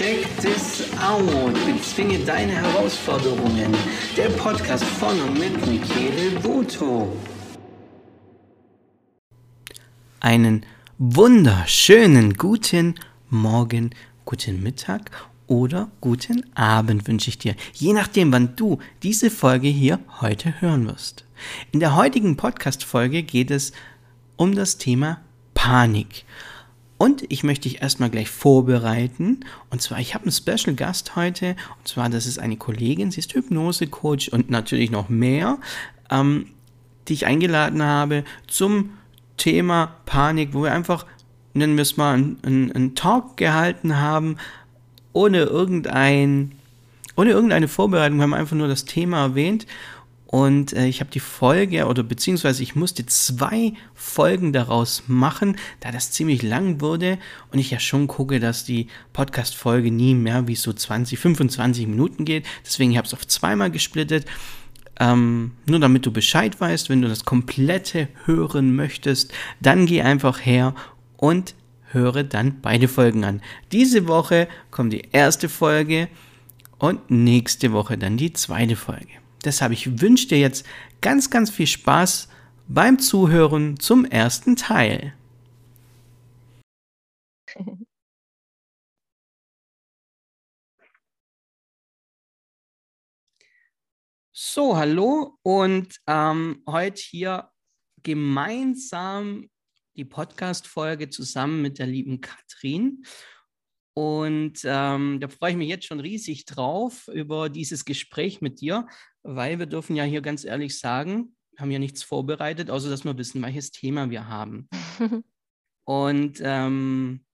Check this out. Bezwinge deine Herausforderungen. Der Podcast von und mit Michele Voto. Einen wunderschönen guten Morgen, guten Mittag oder guten Abend wünsche ich dir, je nachdem, wann du diese Folge hier heute hören wirst. In der heutigen Podcast-Folge geht es um das Thema Panik. Und ich möchte dich erstmal gleich vorbereiten. Und zwar, ich habe einen Special Gast heute. Und zwar, das ist eine Kollegin, sie ist Hypnose-Coach und natürlich noch mehr, ähm, die ich eingeladen habe zum Thema Panik, wo wir einfach, nennen wir es mal, einen, einen Talk gehalten haben, ohne irgendein, ohne irgendeine Vorbereitung. Wir haben einfach nur das Thema erwähnt. Und äh, ich habe die Folge, oder beziehungsweise ich musste zwei Folgen daraus machen, da das ziemlich lang wurde und ich ja schon gucke, dass die Podcast-Folge nie mehr wie so 20, 25 Minuten geht. Deswegen habe ich es auf zweimal gesplittet. Ähm, nur damit du Bescheid weißt, wenn du das komplette hören möchtest, dann geh einfach her und höre dann beide Folgen an. Diese Woche kommt die erste Folge und nächste Woche dann die zweite Folge. Deshalb, ich wünsche dir jetzt ganz, ganz viel Spaß beim Zuhören zum ersten Teil. So, hallo und ähm, heute hier gemeinsam die Podcast-Folge zusammen mit der lieben Katrin. Und ähm, da freue ich mich jetzt schon riesig drauf über dieses Gespräch mit dir, weil wir dürfen ja hier ganz ehrlich sagen, haben ja nichts vorbereitet, außer dass wir wissen, welches Thema wir haben. und ähm,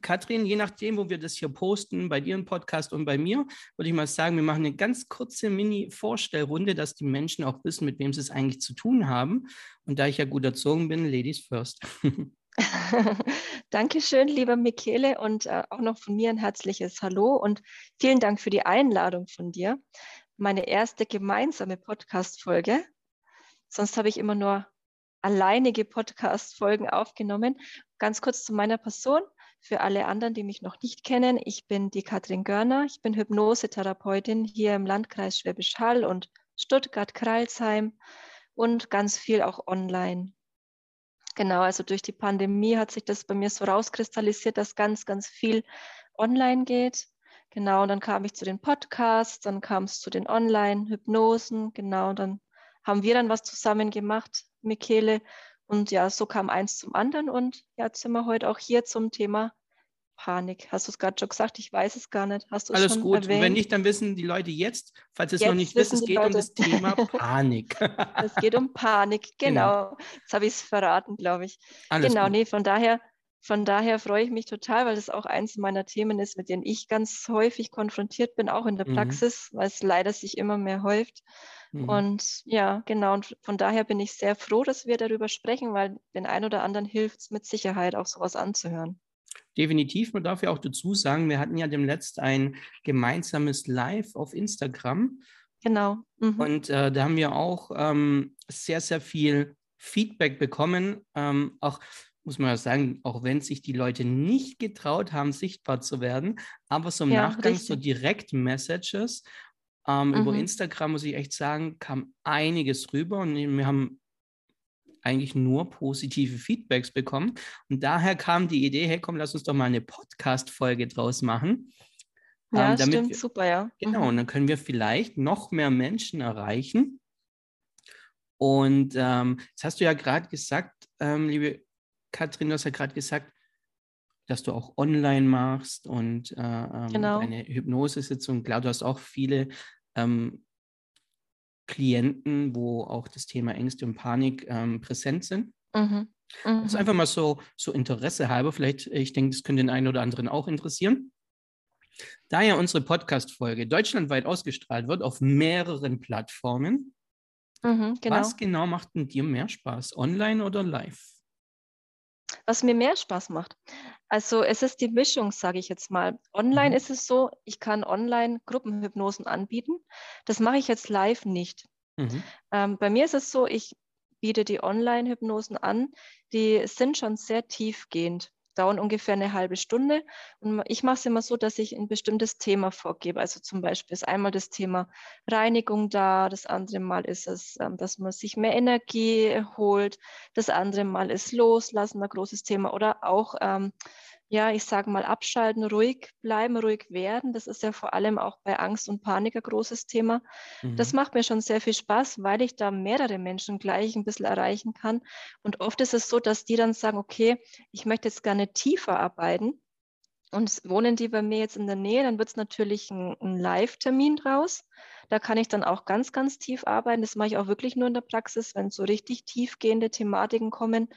Katrin, je nachdem, wo wir das hier posten, bei dir im Podcast und bei mir, würde ich mal sagen, wir machen eine ganz kurze Mini-Vorstellrunde, dass die Menschen auch wissen, mit wem sie es eigentlich zu tun haben. Und da ich ja gut erzogen bin, Ladies first. Dankeschön, lieber Michele, und äh, auch noch von mir ein herzliches Hallo und vielen Dank für die Einladung von dir. Meine erste gemeinsame Podcast-Folge. Sonst habe ich immer nur alleinige Podcast-Folgen aufgenommen. Ganz kurz zu meiner Person. Für alle anderen, die mich noch nicht kennen, ich bin die Katrin Görner. Ich bin Hypnosetherapeutin hier im Landkreis Schwäbisch Hall und Stuttgart-Kreilsheim und ganz viel auch online. Genau, also durch die Pandemie hat sich das bei mir so rauskristallisiert, dass ganz, ganz viel online geht. Genau, und dann kam ich zu den Podcasts, dann kam es zu den Online-Hypnosen, genau, und dann haben wir dann was zusammen gemacht, Michele. Und ja, so kam eins zum anderen und jetzt sind wir heute auch hier zum Thema Panik. Hast du es gerade schon gesagt? Ich weiß es gar nicht. Hast du Alles schon gut. Erwähnt? Und wenn nicht, dann wissen die Leute jetzt, falls sie es noch nicht wissen, es geht um Leute. das Thema Panik. Es geht um Panik, Genau. genau. Jetzt habe ich es verraten, glaube ich. Alles genau, gut. nee, von daher, von daher freue ich mich total, weil das auch eins meiner Themen ist, mit denen ich ganz häufig konfrontiert bin, auch in der Mhm. Praxis, weil es leider sich immer mehr häuft. Mhm. Und ja, genau, und von daher bin ich sehr froh, dass wir darüber sprechen, weil den einen oder anderen hilft es mit Sicherheit auch sowas anzuhören. Definitiv, man darf ja auch dazu sagen, wir hatten ja demnächst ein gemeinsames Live auf Instagram Genau. Mhm. und äh, da haben wir auch ähm, sehr, sehr viel Feedback bekommen. Ähm, auch muss man ja sagen, auch wenn sich die Leute nicht getraut haben, sichtbar zu werden, aber so im Ja, Nachgang so richtig. Direkt-Messages ähm, über Mhm. Instagram, muss ich echt sagen, kam einiges rüber und wir haben eigentlich nur positive Feedbacks bekommen. Und daher kam die Idee, hey komm, lass uns doch mal eine Podcast-Folge draus machen. ja, ähm, stimmt, wir- super, ja. Genau, Mhm. und dann können wir vielleicht noch mehr Menschen erreichen. Und ähm, jetzt hast du ja gerade gesagt, ähm, liebe Katrin, du hast ja gerade gesagt, dass du auch online machst und äh, ähm, Genau. deine Hypnosesitzung. Klar, du hast auch viele ähm, Klienten, wo auch das Thema Ängste und Panik ähm, präsent sind. Mhm. Das ist Mhm. einfach mal so, so Interesse halber. Vielleicht, ich denke, das könnte den einen oder anderen auch interessieren. Da ja unsere Podcast-Folge deutschlandweit ausgestrahlt wird auf mehreren Plattformen, Mhm, genau. was genau macht denn dir mehr Spaß, online oder live? Was mir mehr Spaß macht. Also es ist die Mischung, sage ich jetzt mal. Online Mhm. ist es so, ich kann online Gruppenhypnosen anbieten. Das mache ich jetzt live nicht. Mhm. Ähm, bei mir ist es so, ich biete die Online-Hypnosen an, die sind schon sehr tiefgehend, dauern ungefähr eine halbe Stunde. Und ich mache es immer so, dass ich ein bestimmtes Thema vorgebe. Also zum Beispiel ist einmal das Thema Reinigung da, das andere Mal ist es, ähm, dass man sich mehr Energie holt, das andere Mal ist Loslassen, ein großes Thema. Oder auch ähm, ja, ich sage mal, abschalten, ruhig bleiben, ruhig werden. Das ist ja vor allem auch bei Angst und Panik ein großes Thema. Das Mhm. macht mir schon sehr viel Spaß, weil ich da mehrere Menschen gleich ein bisschen erreichen kann. Und oft ist es so, dass die dann sagen, okay, ich möchte jetzt gerne tiefer arbeiten. Und wohnen die bei mir jetzt in der Nähe, dann wird es natürlich ein, ein Live-Termin draus. Da kann ich dann auch ganz, ganz tief arbeiten. Das mache ich auch wirklich nur in der Praxis, wenn so richtig tiefgehende Thematiken kommen.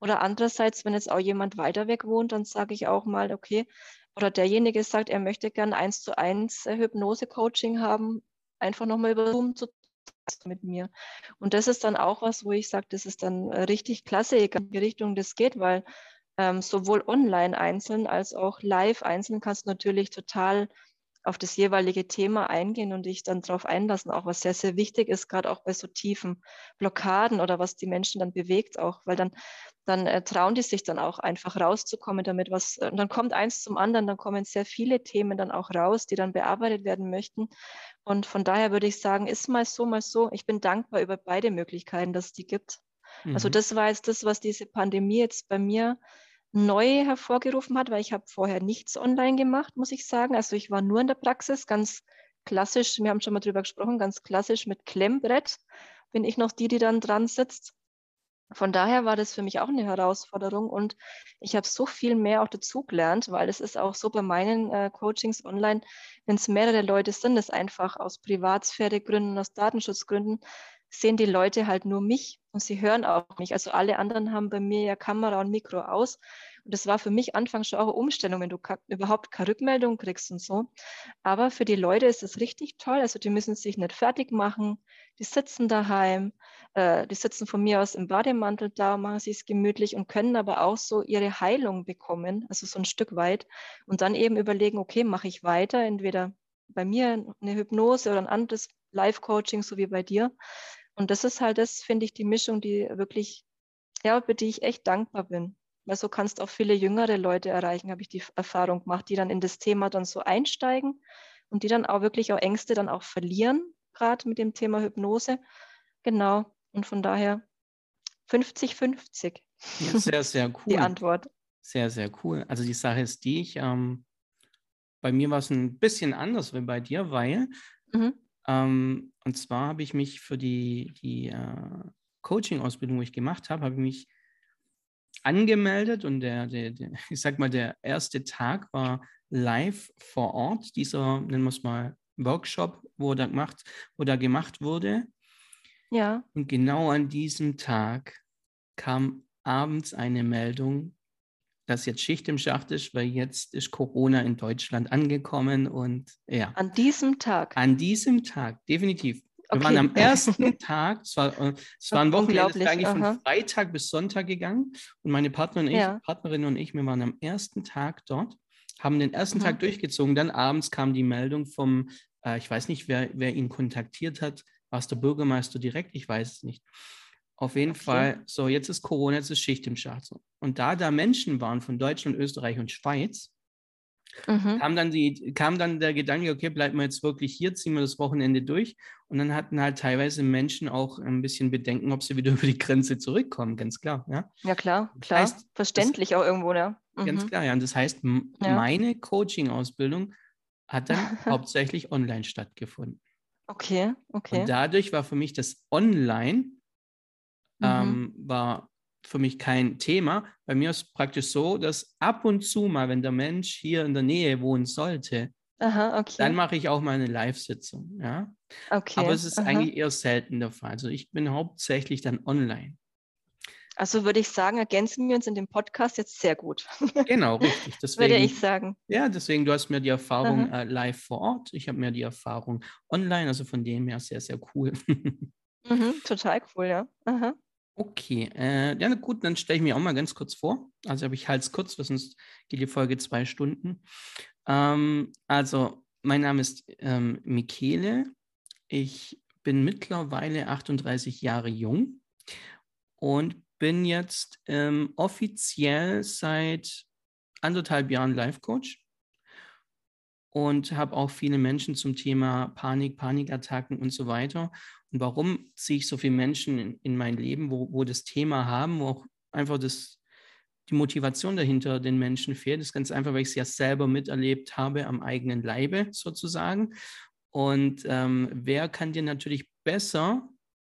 Oder andererseits, wenn jetzt auch jemand weiter weg wohnt, dann sage ich auch mal, okay, oder derjenige sagt, er möchte gern eins zu eins äh, Hypnose-Coaching haben, einfach nochmal über Zoom zu mit mir. Und das ist dann auch was, wo ich sage, das ist dann äh, richtig klasse, egal in welche Richtung das geht, weil ähm, sowohl online einzeln als auch live einzeln kannst du natürlich total auf das jeweilige Thema eingehen und dich dann darauf einlassen, auch was sehr, sehr wichtig ist, gerade auch bei so tiefen Blockaden oder was die Menschen dann bewegt auch, weil dann, dann äh, trauen die sich dann auch einfach rauszukommen damit, was, und dann kommt eins zum anderen, dann kommen sehr viele Themen dann auch raus, die dann bearbeitet werden möchten. Und von daher würde ich sagen, ist mal so, mal so. Ich bin dankbar über beide Möglichkeiten, dass es die gibt. Also Mhm. das war jetzt das, was diese Pandemie jetzt bei mir neu hervorgerufen hat, weil ich habe vorher nichts online gemacht, muss ich sagen. Also ich war nur in der Praxis, ganz klassisch, wir haben schon mal drüber gesprochen, ganz klassisch mit Klemmbrett bin ich noch die, die dann dran sitzt. Von daher war das für mich auch eine Herausforderung und ich habe so viel mehr auch dazugelernt, weil es ist auch so bei meinen äh, Coachings online, wenn es mehrere Leute sind, das einfach aus Privatsphäregründen, aus Datenschutzgründen, sehen die Leute halt nur mich und sie hören auch mich. Also alle anderen haben bei mir ja Kamera und Mikro aus. Und das war für mich anfangs schon auch eine Umstellung, wenn du überhaupt keine Rückmeldung kriegst und so. Aber für die Leute ist es richtig toll. Also die müssen sich nicht fertig machen. Die sitzen daheim. Äh, die sitzen von mir aus im Bademantel da, machen sich es gemütlich und können aber auch so ihre Heilung bekommen, also so ein Stück weit. Und dann eben überlegen, okay, mache ich weiter, entweder bei mir eine Hypnose oder ein anderes Live-Coaching, so wie bei dir. Und das ist halt das, finde ich, die Mischung, die wirklich, ja, über die ich echt dankbar bin. Weil so kannst du auch viele jüngere Leute erreichen, habe ich die Erfahrung gemacht, die dann in das Thema dann so einsteigen und die dann auch wirklich auch Ängste dann auch verlieren, gerade mit dem Thema Hypnose. Genau. Und von daher 50-50. Ja, sehr, sehr cool. Die Antwort. Sehr, sehr cool. Also die Sache ist die, ich, ähm, bei mir war es ein bisschen anders wie bei dir, weil Mhm. Ähm, und zwar habe ich mich für die, die äh, Coaching-Ausbildung, die ich gemacht habe, habe ich mich angemeldet und der, der, der, ich sag mal, der erste Tag war live vor Ort, dieser, nennen wir es mal, Workshop, wo da gemacht, wo da gemacht wurde. Ja. Und genau an diesem Tag kam abends eine Meldung, dass jetzt Schicht im Schacht ist, weil jetzt ist Corona in Deutschland angekommen und ja. An diesem Tag. An diesem Tag, definitiv. Wir Okay. waren am ersten Tag, es war, äh, es war ein Wochenende, war eigentlich aha. von Freitag bis Sonntag gegangen. Und meine Partnerin und ich, Ja. Partnerin und ich, wir waren am ersten Tag dort, haben den ersten Mhm. Tag durchgezogen. Dann abends kam die Meldung vom, äh, ich weiß nicht, wer, wer ihn kontaktiert hat, war es der Bürgermeister direkt, ich weiß es nicht. Auf jeden Okay. Fall, so jetzt ist Corona, jetzt ist Schicht im Schacht. So. Und da da Menschen waren von Deutschland, Österreich und Schweiz, Mhm. kam dann, die, kam dann der Gedanke, okay, bleiben wir jetzt wirklich hier, ziehen wir das Wochenende durch. Und dann hatten halt teilweise Menschen auch ein bisschen Bedenken, ob sie wieder über die Grenze zurückkommen, ganz klar. Ja, Ja, klar, Das klar. heißt, Verständlich auch irgendwo, ne? ganz Mhm. klar. Ja, und das heißt, Ja. meine Coaching-Ausbildung hat dann hauptsächlich online stattgefunden. Okay, okay. Und dadurch war für mich das Online Mhm. ähm, war für mich kein Thema. Bei mir ist praktisch so, dass ab und zu mal, wenn der Mensch hier in der Nähe wohnen sollte, Aha, okay. dann mache ich auch mal eine Live-Sitzung. Ja? okay. Aber es ist aha. eigentlich eher selten der Fall. Also ich bin hauptsächlich dann online. Also würde ich sagen, ergänzen wir uns in dem Podcast jetzt sehr gut. Genau, richtig. würde Deswegen, ich sagen. ja, deswegen, du hast mir die Erfahrung äh, live vor Ort. Ich habe mir die Erfahrung online, also von dem her sehr, sehr cool. Mhm, total cool, ja. Aha. Okay, äh, ja gut, dann stelle ich mir auch mal ganz kurz vor. Also ich Hals kurz, weil sonst geht die Folge zwei Stunden. Ähm, also mein Name ist ähm, Michele. Ich bin mittlerweile 38 Jahre jung und bin jetzt ähm, offiziell seit anderthalb Jahren Life Coach und habe auch viele Menschen zum Thema Panik, Panikattacken und so weiter. Und warum ziehe ich so viele Menschen in, in mein Leben, wo, wo das Thema haben, wo auch einfach das, die Motivation dahinter den Menschen fehlt? Das ist ganz einfach, weil ich es ja selber miterlebt habe am eigenen Leibe sozusagen. Und ähm, wer kann dir natürlich besser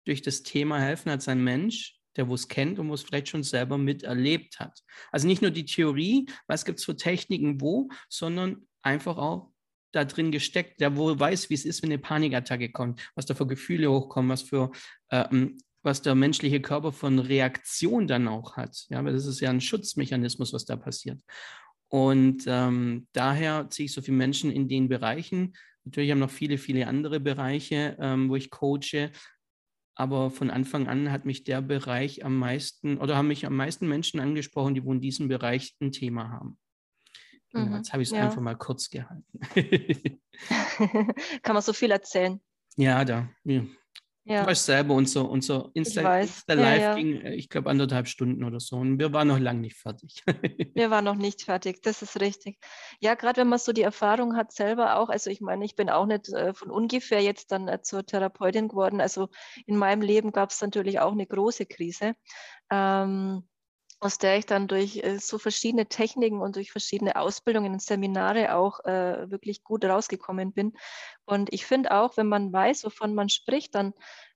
durch das Thema helfen als ein Mensch, der wo es kennt und wo es vielleicht schon selber miterlebt hat. Also nicht nur die Theorie, was gibt es für Techniken wo, sondern einfach auch da drin gesteckt, der wohl weiß, wie es ist, wenn eine Panikattacke kommt, was da für Gefühle hochkommen, was für ähm, was der menschliche Körper von Reaktion dann auch hat. Ja, weil das ist ja ein Schutzmechanismus, was da passiert. Und ähm, daher ziehe ich so viele Menschen in den Bereichen. Natürlich haben noch viele, viele andere Bereiche, ähm, wo ich coache. Aber von Anfang an hat mich der Bereich am meisten oder haben mich am meisten Menschen angesprochen, die wo in diesem Bereich ein Thema haben. Mhm, jetzt habe ich es ja. einfach mal kurz gehalten. Kann man so viel erzählen. Ja, da. Ja. Ja. Du weißt selber, unser, unser Insta, Insta Live ja, ja. ging, äh, ich glaube, anderthalb Stunden oder so. Und wir waren noch lange nicht fertig. wir waren noch nicht fertig, das ist richtig. Ja, gerade wenn man so die Erfahrung hat selber auch, also ich meine, ich bin auch nicht äh, von ungefähr jetzt dann äh, zur Therapeutin geworden. Also in meinem Leben gab es natürlich auch eine große Krise. Ähm, aus der ich dann durch äh, so verschiedene Techniken und durch verschiedene Ausbildungen und Seminare auch äh, wirklich gut rausgekommen bin. Und ich finde auch, wenn man weiß, wovon man spricht, dann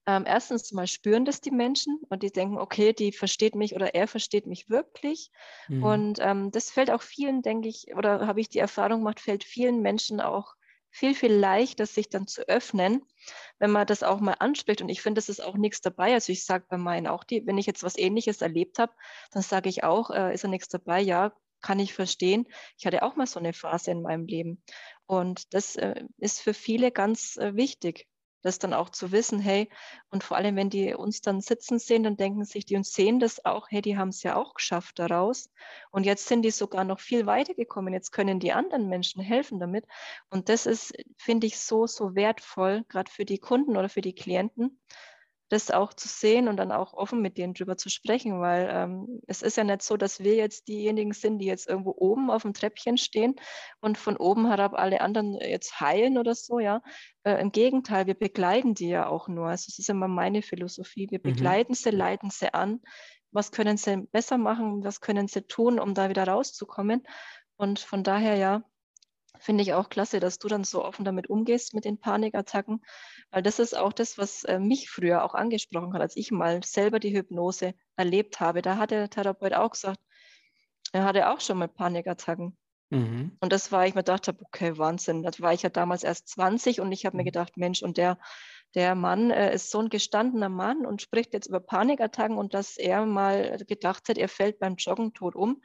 ähm, erstens mal spüren das die Menschen und die denken, okay, die versteht mich oder er versteht mich wirklich. Mhm. Und ähm, das fällt auch vielen, denke ich, oder habe ich die Erfahrung gemacht, fällt vielen Menschen auch viel, viel leichter, sich dann zu öffnen, wenn man das auch mal anspricht. Und ich finde, es ist auch nichts dabei. Also ich sage bei meinen auch, die, wenn ich jetzt was Ähnliches erlebt habe, dann sage ich auch, äh, ist da nichts dabei? Ja, kann ich verstehen. Ich hatte auch mal so eine Phase in meinem Leben. Und das äh, ist für viele ganz äh, wichtig das dann auch zu wissen, hey, und vor allem, wenn die uns dann sitzen sehen, dann denken sich die und sehen das auch, hey, die haben es ja auch geschafft daraus. Und jetzt sind die sogar noch viel weiter gekommen. Jetzt können die anderen Menschen helfen damit. Und das ist, finde ich, so, so wertvoll, gerade für die Kunden oder für die Klienten, das auch zu sehen und dann auch offen mit denen drüber zu sprechen, weil ähm, es ist ja nicht so, dass wir jetzt diejenigen sind, die jetzt irgendwo oben auf dem Treppchen stehen und von oben herab alle anderen jetzt heilen oder so, ja. Äh, Im Gegenteil, wir begleiten die ja auch nur. Also das ist immer meine Philosophie. Wir mhm. begleiten mhm. sie, leiten sie an. Was können sie besser machen? Was können sie tun, um da wieder rauszukommen? Und von daher, ja, finde ich auch klasse, dass du dann so offen damit umgehst mit den Panikattacken, weil das ist auch das, was äh, mich früher auch angesprochen hat, als ich mal selber die Hypnose erlebt habe. Da hat der Therapeut auch gesagt, er hatte auch schon mal Panikattacken. Mhm. Und das war, ich mir gedacht habe, okay, Wahnsinn. Das war ich ja damals erst 20 und ich habe mir mhm. gedacht, Mensch, und der, der Mann äh, ist so ein gestandener Mann und spricht jetzt über Panikattacken und dass er mal gedacht hat, er fällt beim Joggen tot um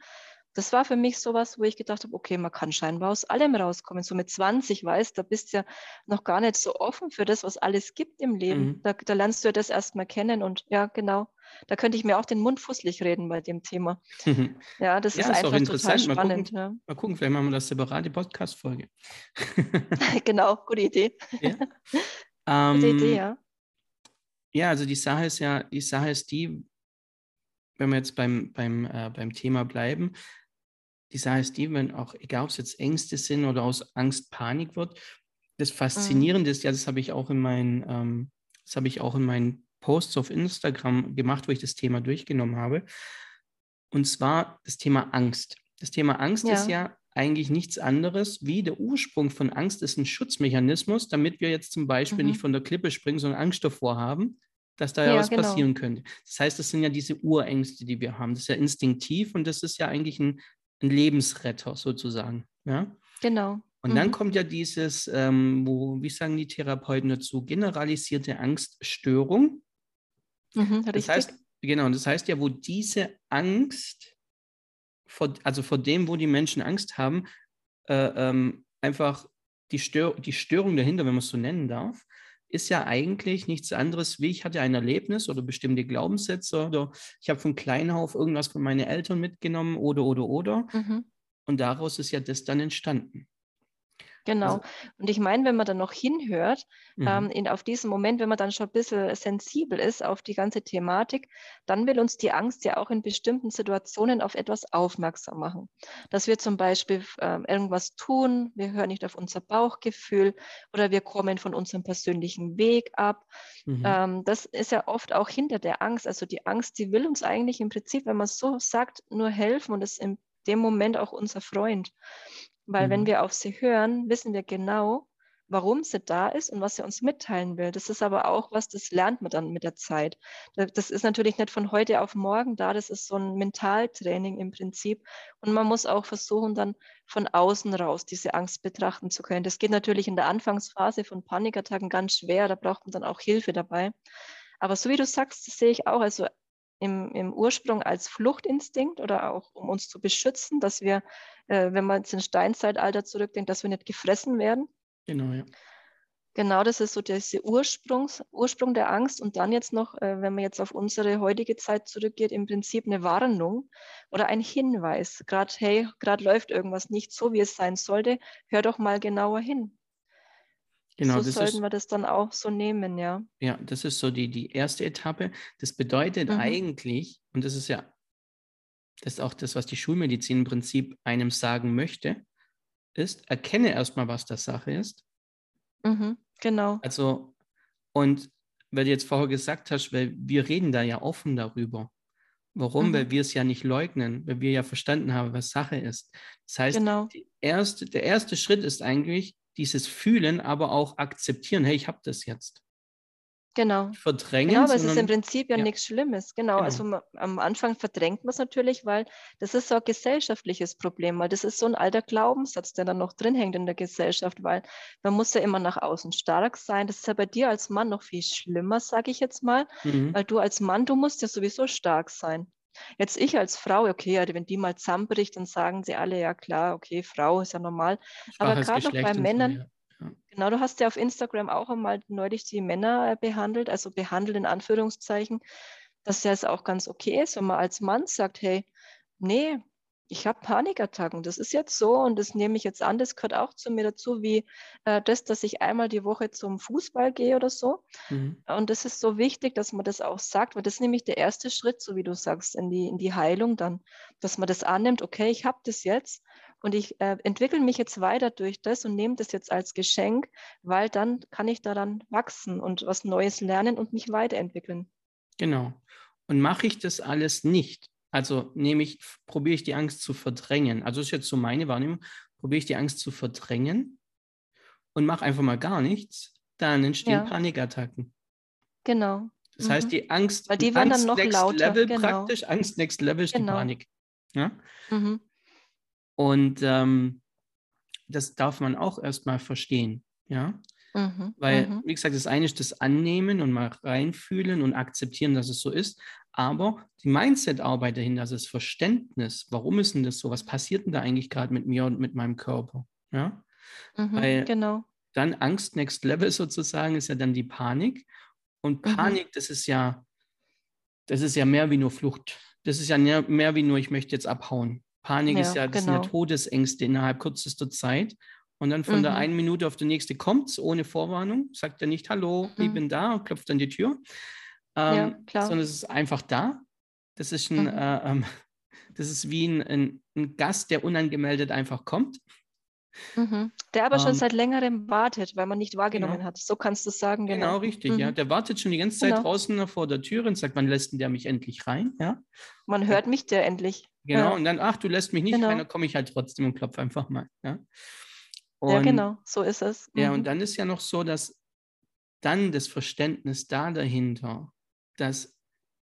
das war für mich sowas, wo ich gedacht habe, okay, man kann scheinbar aus allem rauskommen. So mit 20, weißt da bist du ja noch gar nicht so offen für das, was alles gibt im Leben. Mhm. Da, da, lernst du ja das erstmal kennen und ja, genau. Da könnte ich mir auch den Mund fußlich reden bei dem Thema. Ja, das ja, ist, ist einfach total spannend. Mal gucken, ja. mal gucken, vielleicht machen wir das separate Podcast-Folge. genau, gute Idee. Ja? gute Idee, ähm, ja. Ja, also die Sache ist ja, die Sache ist die, wenn wir jetzt beim, beim, äh, beim Thema bleiben, die, wenn auch, egal ob es jetzt Ängste sind oder aus Angst Panik wird, das Faszinierende mhm. ist ja, das habe ich auch in meinen, ähm, das habe ich auch in meinen Posts auf Instagram gemacht, wo ich das Thema durchgenommen habe. Und zwar das Thema Angst. Das Thema Angst ja. ist ja eigentlich nichts anderes wie der Ursprung von Angst ist ein Schutzmechanismus, damit wir jetzt zum Beispiel mhm. nicht von der Klippe springen, sondern Angst davor haben, dass da ja, was genau. passieren könnte. Das heißt, das sind ja diese Urängste, die wir haben. Das ist ja instinktiv und das ist ja eigentlich ein, ein Lebensretter sozusagen. Ja? Genau. Und mhm. dann kommt ja dieses, ähm, wo, wie sagen die Therapeuten dazu, generalisierte Angststörung. Mhm, das heißt, genau, das heißt ja, wo diese Angst, vor, also vor dem, wo die Menschen Angst haben, äh, ähm, einfach die, Stör die Störung dahinter, wenn man es so nennen darf, ist ja eigentlich nichts anderes, wie ich hatte ein Erlebnis oder bestimmte Glaubenssätze oder ich habe von klein auf irgendwas von meinen Eltern mitgenommen oder, oder, oder. Mhm. Und daraus ist ja das dann entstanden. Genau. Also, und ich meine, wenn man dann noch hinhört, mhm. ähm, in, auf diesen Moment, wenn man dann schon ein bisschen sensibel ist auf die ganze Thematik, dann will uns die Angst ja auch in bestimmten Situationen auf etwas aufmerksam machen. Dass wir zum Beispiel ähm, irgendwas tun, wir hören nicht auf unser Bauchgefühl oder wir kommen von unserem persönlichen Weg ab. Mhm. Ähm, das ist ja oft auch hinter der Angst. Also die Angst, die will uns eigentlich im Prinzip, wenn man es so sagt, nur helfen und ist in dem Moment auch unser Freund. Weil mhm. wenn wir auf sie hören, wissen wir genau, warum sie da ist und was sie uns mitteilen will. Das ist aber auch was, das lernt man dann mit der Zeit. Das ist natürlich nicht von heute auf morgen da, das ist so ein Mentaltraining im Prinzip. Und man muss auch versuchen, dann von außen raus diese Angst betrachten zu können. Das geht natürlich in der Anfangsphase von Panikattacken ganz schwer, da braucht man dann auch Hilfe dabei. Aber so wie du sagst, das sehe ich auch. Also im, im Ursprung als Fluchtinstinkt oder auch um uns zu beschützen, dass wir, äh, wenn man jetzt ins Steinzeitalter zurückdenkt, dass wir nicht gefressen werden. Genau, ja. Genau, das ist so der Ursprungs, Ursprung der Angst. Und dann jetzt noch, äh, wenn man jetzt auf unsere heutige Zeit zurückgeht, im Prinzip eine Warnung oder ein Hinweis. Gerade, hey, gerade läuft irgendwas nicht so, wie es sein sollte. Hör doch mal genauer hin. Genau, so sollten ist, wir das dann auch so nehmen, ja. Ja, das ist so die, die erste Etappe. Das bedeutet mhm. eigentlich, und das ist ja, das ist auch das, was die Schulmedizin im Prinzip einem sagen möchte, ist, erkenne erstmal, was das Sache ist. Mhm, genau. Also, und weil du jetzt vorher gesagt hast, weil wir reden da ja offen darüber. Warum? Mhm. Weil wir es ja nicht leugnen, weil wir ja verstanden haben, was Sache ist. Das heißt, genau. erste, der erste Schritt ist eigentlich, dieses Fühlen, aber auch akzeptieren, hey, ich habe das jetzt. Genau. Verdrängen. Genau, aber es ist im Prinzip ja, ja. nichts Schlimmes. Genau. genau. Also am Anfang verdrängt man es natürlich, weil das ist so ein gesellschaftliches Problem, weil das ist so ein alter Glaubenssatz, der dann noch drin hängt in der Gesellschaft, weil man muss ja immer nach außen stark sein. Das ist ja bei dir als Mann noch viel schlimmer, sage ich jetzt mal, mhm. weil du als Mann, du musst ja sowieso stark sein. Jetzt ich als Frau, okay, wenn die mal zusammenbricht, dann sagen sie alle, ja klar, okay, Frau ist ja normal. Sprache Aber gerade noch bei Männern, so, ja. Ja. genau, du hast ja auf Instagram auch einmal neulich die Männer äh, behandelt, also behandelt in Anführungszeichen, dass ja es auch ganz okay ist, wenn man als Mann sagt, hey, nee, ich habe Panikattacken. Das ist jetzt so und das nehme ich jetzt an. Das gehört auch zu mir dazu, wie äh, das, dass ich einmal die Woche zum Fußball gehe oder so. Mhm. Und das ist so wichtig, dass man das auch sagt, weil das ist nämlich der erste Schritt, so wie du sagst, in die, in die Heilung dann, dass man das annimmt, okay, ich habe das jetzt und ich äh, entwickle mich jetzt weiter durch das und nehme das jetzt als Geschenk, weil dann kann ich daran wachsen und was Neues lernen und mich weiterentwickeln. Genau. Und mache ich das alles nicht, also nehme ich, probiere ich die Angst zu verdrängen. Also ist jetzt so meine Wahrnehmung. Probiere ich die Angst zu verdrängen und mache einfach mal gar nichts, dann entstehen ja. Panikattacken. Genau. Das mhm. heißt, die Angst, Weil die werden Angst dann noch next lauter. Level genau. praktisch, Angst next level ist genau. die Panik. Ja? Mhm. Und ähm, das darf man auch erstmal verstehen. Ja. Mhm. Weil, mhm. wie gesagt, das eine ist das Annehmen und mal reinfühlen und akzeptieren, dass es so ist. Aber die Mindset-Arbeit dahinter, also das Verständnis, warum ist denn das so? Was passiert denn da eigentlich gerade mit mir und mit meinem Körper? Ja? Mhm, Weil genau. dann Angst Next Level sozusagen ist ja dann die Panik. Und mhm. Panik, mhm. das ist ja, das ist ja mehr wie nur Flucht. Das ist ja mehr, mehr wie nur, ich möchte jetzt abhauen. Panik ja, ist ja, das genau. sind ja genau. Todesängste innerhalb kürzester Zeit. Und dann von mhm. der einen Minute auf die nächste kommt es ohne Vorwarnung, sagt er nicht Hallo, ich mhm. bin da und klopft an die Tür ähm, ja, sondern es ist einfach da. Das ist, ein, mhm. äh, ähm, das ist wie ein, ein, ein, Gast, der unangemeldet einfach kommt. Mhm. Der aber schon ähm, seit längerem wartet, weil man nicht wahrgenommen genau. hat. So kannst du sagen. Genau, genau richtig, mhm. ja. Der wartet schon die ganze Zeit genau. draußen vor der Tür und sagt, wann lässt denn der mich endlich rein? Ja? Man hört mich der endlich. Genau, ja. und dann, ach, du lässt mich nicht genau. rein, dann komme ich halt trotzdem und klopfe einfach mal. Ja, und, ja genau, so ist es. Ja, und mhm. dann ist ja noch so, dass dann das Verständnis da dahinter, dass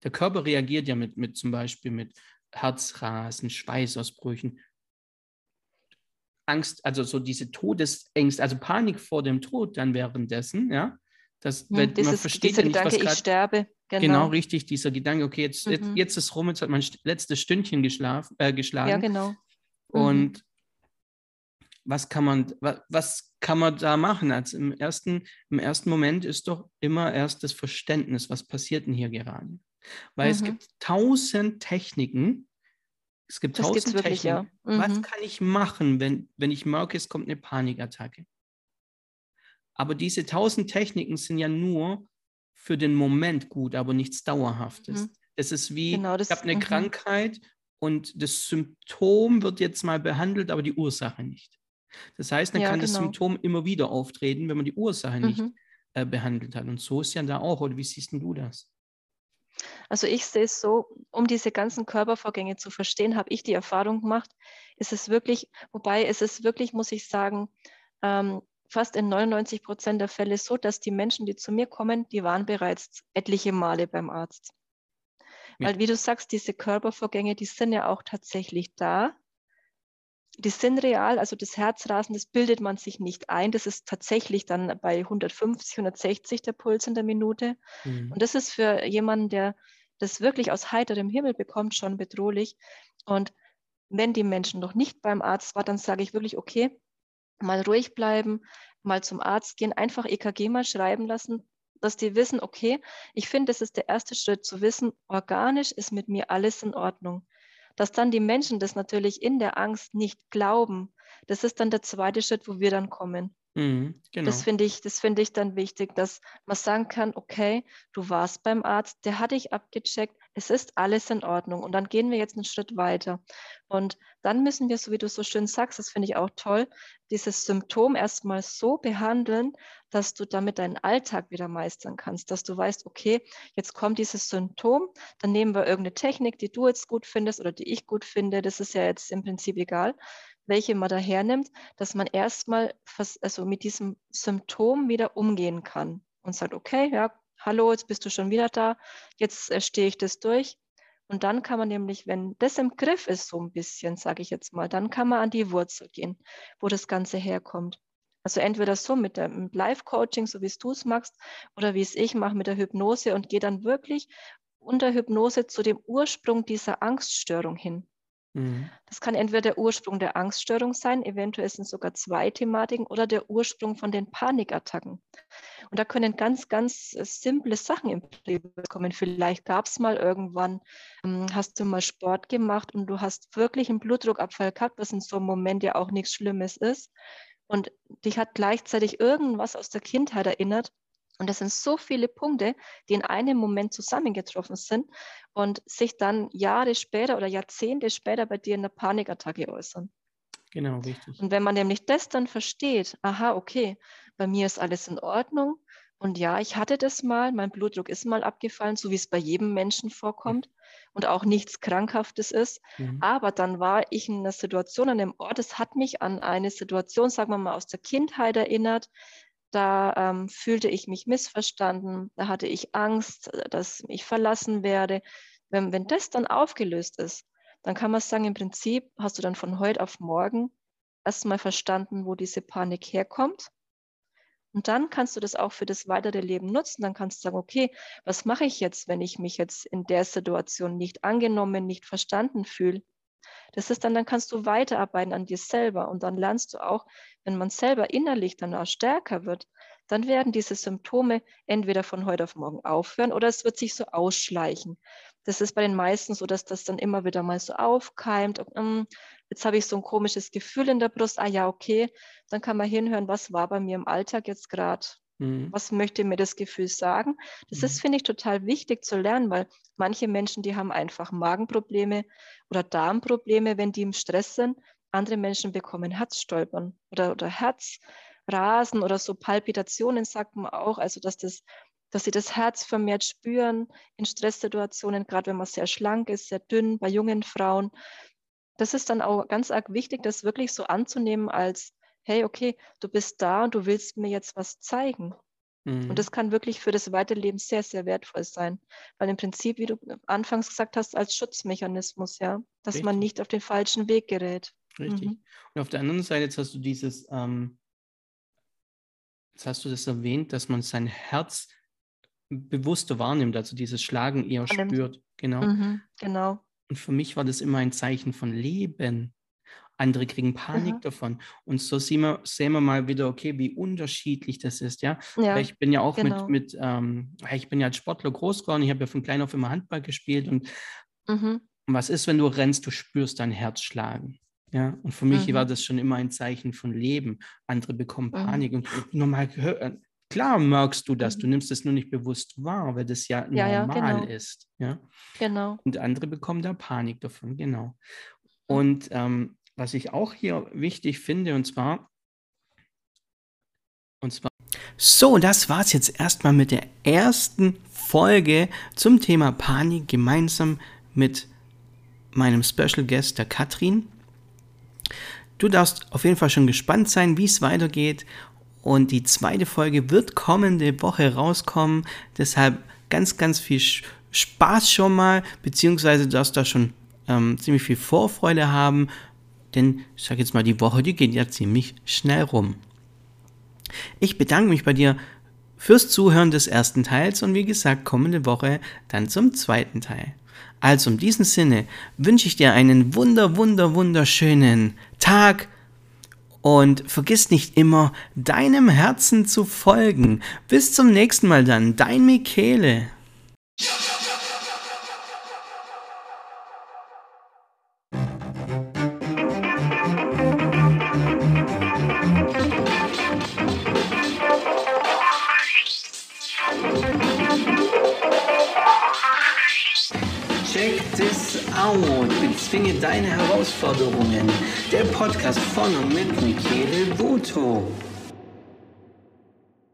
der Körper reagiert ja mit, mit zum Beispiel mit Herzrasen, Schweißausbrüchen, Angst, also so diese Todesängste, also Panik vor dem Tod dann währenddessen, ja. Das, hm, dieses, man versteht dieser ja nicht, Gedanke, was ich sterbe. Genau. genau. richtig, dieser Gedanke, okay, jetzt, mhm. jetzt, jetzt ist rum, jetzt hat mein letztes Stündchen geschlaf, äh, geschlagen. Ja, genau. Mhm. Was kann man, was, was kann man da machen? Also im ersten, im ersten Moment ist doch immer erst das Verständnis, was passiert denn hier gerade? Weil mhm. es gibt tausend Techniken, es gibt das tausend wirklich, Techniken. Ja. Mhm. Was kann ich machen, wenn, wenn ich merke, es kommt eine Panikattacke? Aber diese tausend Techniken sind ja nur für den Moment gut, aber nichts Dauerhaftes. Mhm. Es ist wie, genau, das, ich habe eine mhm. Krankheit und das Symptom wird jetzt mal behandelt, aber die Ursache nicht. Das heißt, dann ja, kann genau. das Symptom immer wieder auftreten, wenn man die Ursache nicht mhm. äh, behandelt hat. Und so ist ja da auch. Oder wie siehst du das? Also ich sehe es so, um diese ganzen Körpervorgänge zu verstehen, habe ich die Erfahrung gemacht, ist es wirklich, wobei es ist wirklich, muss ich sagen, ähm, fast in 99 Prozent der Fälle so, dass die Menschen, die zu mir kommen, die waren bereits etliche Male beim Arzt. Weil wie du sagst, diese Körpervorgänge, die sind ja auch tatsächlich da die sind real, also das Herzrasen, das bildet man sich nicht ein. Das ist tatsächlich dann bei 150, 160 der Puls in der Minute. Mhm. Und das ist für jemanden, der das wirklich aus heiterem Himmel bekommt, schon bedrohlich. Und wenn die Menschen noch nicht beim Arzt waren, dann sage ich wirklich, okay, mal ruhig bleiben, mal zum Arzt gehen, einfach EKG mal schreiben lassen, dass die wissen, okay, ich finde, das ist der erste Schritt zu wissen, organisch ist mit mir alles in Ordnung. Dass dann die Menschen das natürlich in der Angst nicht glauben, das ist dann der zweite Schritt, wo wir dann kommen. Mhm, genau. Das finde ich, das ich dann wichtig, dass man sagen kann, okay, du warst beim Arzt, der hat dich abgecheckt, es ist alles in Ordnung. Und dann gehen wir jetzt einen Schritt weiter. Und dann müssen wir, so wie du so schön sagst, das finde ich auch toll, dieses Symptom erstmal so behandeln, dass du damit deinen Alltag wieder meistern kannst, dass du weißt, okay, jetzt kommt dieses Symptom, dann nehmen wir irgendeine Technik, die du jetzt gut findest oder die ich gut finde, das ist ja jetzt im Prinzip egal welche man da hernimmt, dass man erstmal also mit diesem Symptom wieder umgehen kann und sagt, okay, ja, hallo, jetzt bist du schon wieder da, jetzt äh, stehe ich das durch. Und dann kann man nämlich, wenn das im Griff ist, so ein bisschen, sage ich jetzt mal, dann kann man an die Wurzel gehen, wo das Ganze herkommt. Also entweder so mit dem Live-Coaching, so wie es du es machst, oder wie es ich mache mit der Hypnose und gehe dann wirklich unter Hypnose zu dem Ursprung dieser Angststörung hin. Mhm. Das kann entweder der Ursprung der Angststörung sein, eventuell sind sogar zwei Thematiken, oder der Ursprung von den Panikattacken. Und da können ganz, ganz äh, simple Sachen im Leben kommen. Vielleicht gab es mal irgendwann, ähm, hast du mal Sport gemacht und du hast wirklich einen Blutdruckabfall gehabt, was in so einem Moment ja auch nichts Schlimmes ist. Und dich hat gleichzeitig irgendwas aus der Kindheit erinnert, und das sind so viele Punkte, die in einem Moment zusammengetroffen sind und sich dann Jahre später oder Jahrzehnte später bei dir in der Panikattacke äußern. Genau, richtig. Und wenn man nämlich das dann versteht, aha, okay, bei mir ist alles in Ordnung und ja, ich hatte das mal, mein Blutdruck ist mal abgefallen, so wie es bei jedem Menschen vorkommt mhm. und auch nichts Krankhaftes ist. Mhm. Aber dann war ich in einer Situation an dem Ort, es hat mich an eine Situation, sagen wir mal, aus der Kindheit erinnert, da ähm, fühlte ich mich missverstanden, da hatte ich Angst, äh, dass ich verlassen werde. Wenn, wenn das dann aufgelöst ist, dann kann man sagen, im Prinzip hast du dann von heute auf morgen erstmal verstanden, wo diese Panik herkommt. Und dann kannst du das auch für das weitere Leben nutzen. Dann kannst du sagen, okay, was mache ich jetzt, wenn ich mich jetzt in der Situation nicht angenommen, nicht verstanden fühle? Das ist dann, dann kannst du weiterarbeiten an dir selber und dann lernst du auch, wenn man selber innerlich dann auch stärker wird, dann werden diese Symptome entweder von heute auf morgen aufhören oder es wird sich so ausschleichen. Das ist bei den meisten so, dass das dann immer wieder mal so aufkeimt. Hm, jetzt habe ich so ein komisches Gefühl in der Brust. Ah ja, okay. Dann kann man hinhören, was war bei mir im Alltag jetzt gerade. Mhm. Was möchte mir das Gefühl sagen? Das mhm. ist, finde ich, total wichtig zu lernen, weil manche Menschen, die haben einfach Magenprobleme oder Darmprobleme, wenn die im Stress sind. Andere Menschen bekommen Herzstolpern oder, oder Herzrasen oder so Palpitationen, sagt man auch. Also, dass, das, dass sie das Herz vermehrt spüren in Stresssituationen, gerade wenn man sehr schlank ist, sehr dünn, bei jungen Frauen. Das ist dann auch ganz arg wichtig, das wirklich so anzunehmen als hey, okay, du bist da und du willst mir jetzt was zeigen. Mhm. Und das kann wirklich für das Weiterleben sehr, sehr wertvoll sein. Weil im Prinzip, wie du anfangs gesagt hast, als Schutzmechanismus, ja, dass Richtig. man nicht auf den falschen Weg gerät. Richtig. Mhm. Und auf der anderen Seite, jetzt hast du dieses, ähm, jetzt hast du das erwähnt, dass man sein Herz bewusster wahrnimmt, also dieses Schlagen eher spürt. Genau. Mhm, genau. Und für mich war das immer ein Zeichen von Leben. Andere kriegen Panik mhm. davon. Und so sehen wir, sehen wir mal wieder, okay, wie unterschiedlich das ist, ja. ja ich bin ja auch genau. mit, mit ähm, ich bin ja als Sportler groß geworden, ich habe ja von klein auf immer Handball gespielt und mhm. was ist, wenn du rennst, du spürst dein Herz schlagen. Ja, und für mich mhm. war das schon immer ein Zeichen von Leben. Andere bekommen mhm. Panik. Mhm. Und nochmal, klar merkst du das, mhm. du nimmst es nur nicht bewusst wahr, weil das ja, ja normal ja, genau. ist. Ja? Genau. Und andere bekommen da Panik davon, genau. Mhm. Und ähm, was ich auch hier wichtig finde, und zwar, und zwar. So, das war es jetzt erstmal mit der ersten Folge zum Thema Panik gemeinsam mit meinem Special Guest, der Katrin. Du darfst auf jeden Fall schon gespannt sein, wie es weitergeht. Und die zweite Folge wird kommende Woche rauskommen. Deshalb ganz, ganz viel Spaß schon mal, beziehungsweise du darfst da schon ähm, ziemlich viel Vorfreude haben. Denn ich sage jetzt mal, die Woche, die geht ja ziemlich schnell rum. Ich bedanke mich bei dir fürs Zuhören des ersten Teils und wie gesagt, kommende Woche dann zum zweiten Teil. Also in diesem Sinne wünsche ich dir einen wunder, wunder, wunderschönen Tag und vergiss nicht immer, deinem Herzen zu folgen. Bis zum nächsten Mal dann, dein Michele. Herausforderungen. Der Podcast von und mit Michele Voto.